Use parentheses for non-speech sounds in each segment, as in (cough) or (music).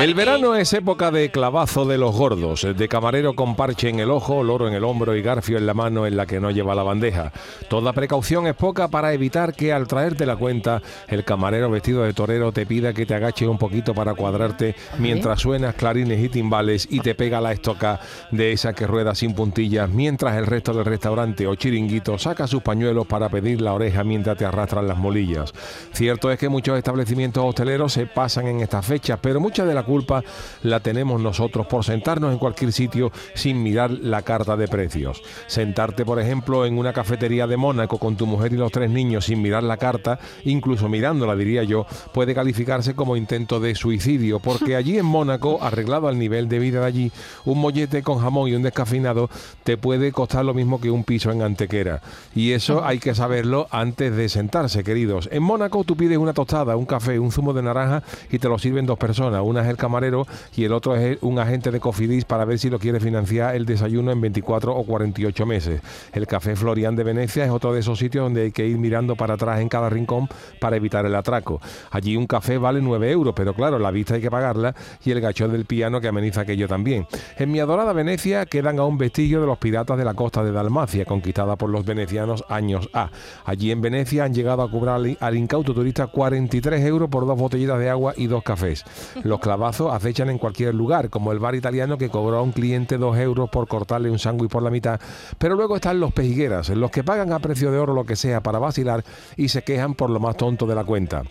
El verano es época de clavazo de los gordos, de camarero con parche en el ojo, loro en el hombro y garfio en la mano en la que no lleva la bandeja. Toda precaución es poca para evitar que al traerte la cuenta el camarero vestido de torero te pida que te agache un poquito para cuadrarte mientras suenas clarines y timbales y te pega la estoca de esa que rueda sin puntillas mientras el resto del restaurante o chiringuito saca sus pañuelos para pedir la oreja mientras te arrastran las molillas. Cierto es que muchos establecimientos hosteleros se pasan en estas fechas, pero muchas de la culpa la tenemos nosotros por sentarnos en cualquier sitio sin mirar la carta de precios. Sentarte, por ejemplo, en una cafetería de Mónaco con tu mujer y los tres niños sin mirar la carta, incluso mirándola, diría yo, puede calificarse como intento de suicidio, porque allí en Mónaco, arreglado al nivel de vida de allí, un mollete con jamón y un descafeinado te puede costar lo mismo que un piso en Antequera. Y eso hay que saberlo antes de sentarse, queridos. En Mónaco tú pides una tostada, un café, un zumo de naranja y te lo sirven dos personas. Una es el camarero y el otro es un agente de Cofidis para ver si lo quiere financiar el desayuno en 24 o 48 meses. El Café Florian de Venecia es otro de esos sitios donde hay que ir mirando para atrás en cada rincón para evitar el atraco. Allí un café vale 9 euros, pero claro, la vista hay que pagarla y el gachón del piano que ameniza aquello también. En mi adorada Venecia quedan aún vestigios de los piratas de la costa de Dalmacia, conquistada por los venecianos años A. Allí en Venecia han llegado a cobrar al incauto turista 43 euros por dos botellitas de agua y dos cafés. Los acechan en cualquier lugar, como el bar italiano que cobró a un cliente 2 euros por cortarle un sándwich por la mitad. Pero luego están los pejigueras, los que pagan a precio de oro lo que sea para vacilar y se quejan por lo más tonto de la cuenta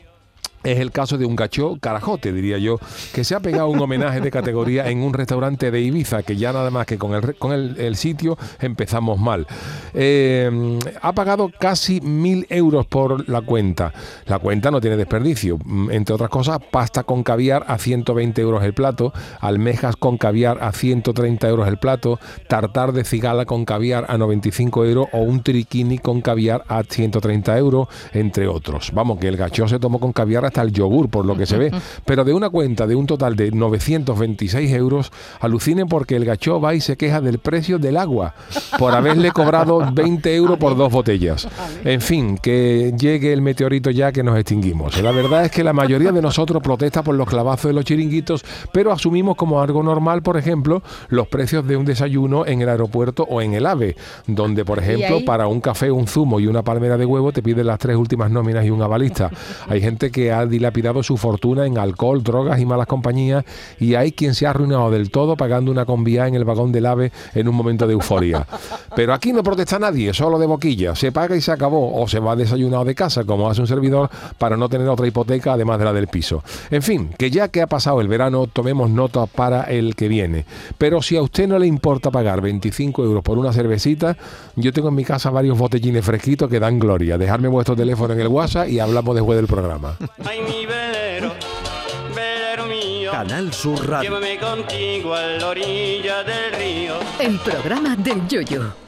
es el caso de un gachó carajote, diría yo, que se ha pegado un homenaje de categoría en un restaurante de Ibiza, que ya nada más que con el, con el, sitio empezamos mal. Eh, ha pagado casi mil euros por la cuenta. La cuenta no tiene desperdicio. Entre otras cosas, pasta con caviar a 120 euros el plato, almejas con caviar a 130 euros el plato, tartar de cigala con caviar a 95 euros o un triquini con caviar a 130 euros, entre otros. Vamos, que el gachó se tomó con caviar hasta el yogur, por lo que se ve. Pero de una cuenta de un total de 926 euros, alucinen porque el gachó va y se queja del precio del agua por haberle cobrado 20 euros por dos botellas. En fin, que llegue el meteorito ya que nos extinguimos. La verdad es que la mayoría de nosotros protesta por los clavazos de los chiringuitos, pero asumimos como algo normal, por ejemplo, los precios de un desayuno en el aeropuerto o en el AVE, donde, por ejemplo, para un café, un zumo y una palmera de huevo te piden las tres últimas nóminas y un avalista. Hay gente que ha dilapidado su fortuna en alcohol, drogas y malas compañías y hay quien se ha arruinado del todo pagando una convía en el vagón del AVE en un momento de euforia. (laughs) Pero aquí no protesta nadie, solo de boquilla. Se paga y se acabó o se va desayunado de casa como hace un servidor para no tener otra hipoteca además de la del piso. En fin, que ya que ha pasado el verano tomemos nota para el que viene. Pero si a usted no le importa pagar 25 euros por una cervecita, yo tengo en mi casa varios botellines fresquitos que dan gloria. Dejarme vuestro teléfono en el WhatsApp y hablamos después del programa. (laughs) Ay, mi velero, velero mío. Canal Sur Radio. Llévame contigo a la orilla del río. El programa del Yoyo.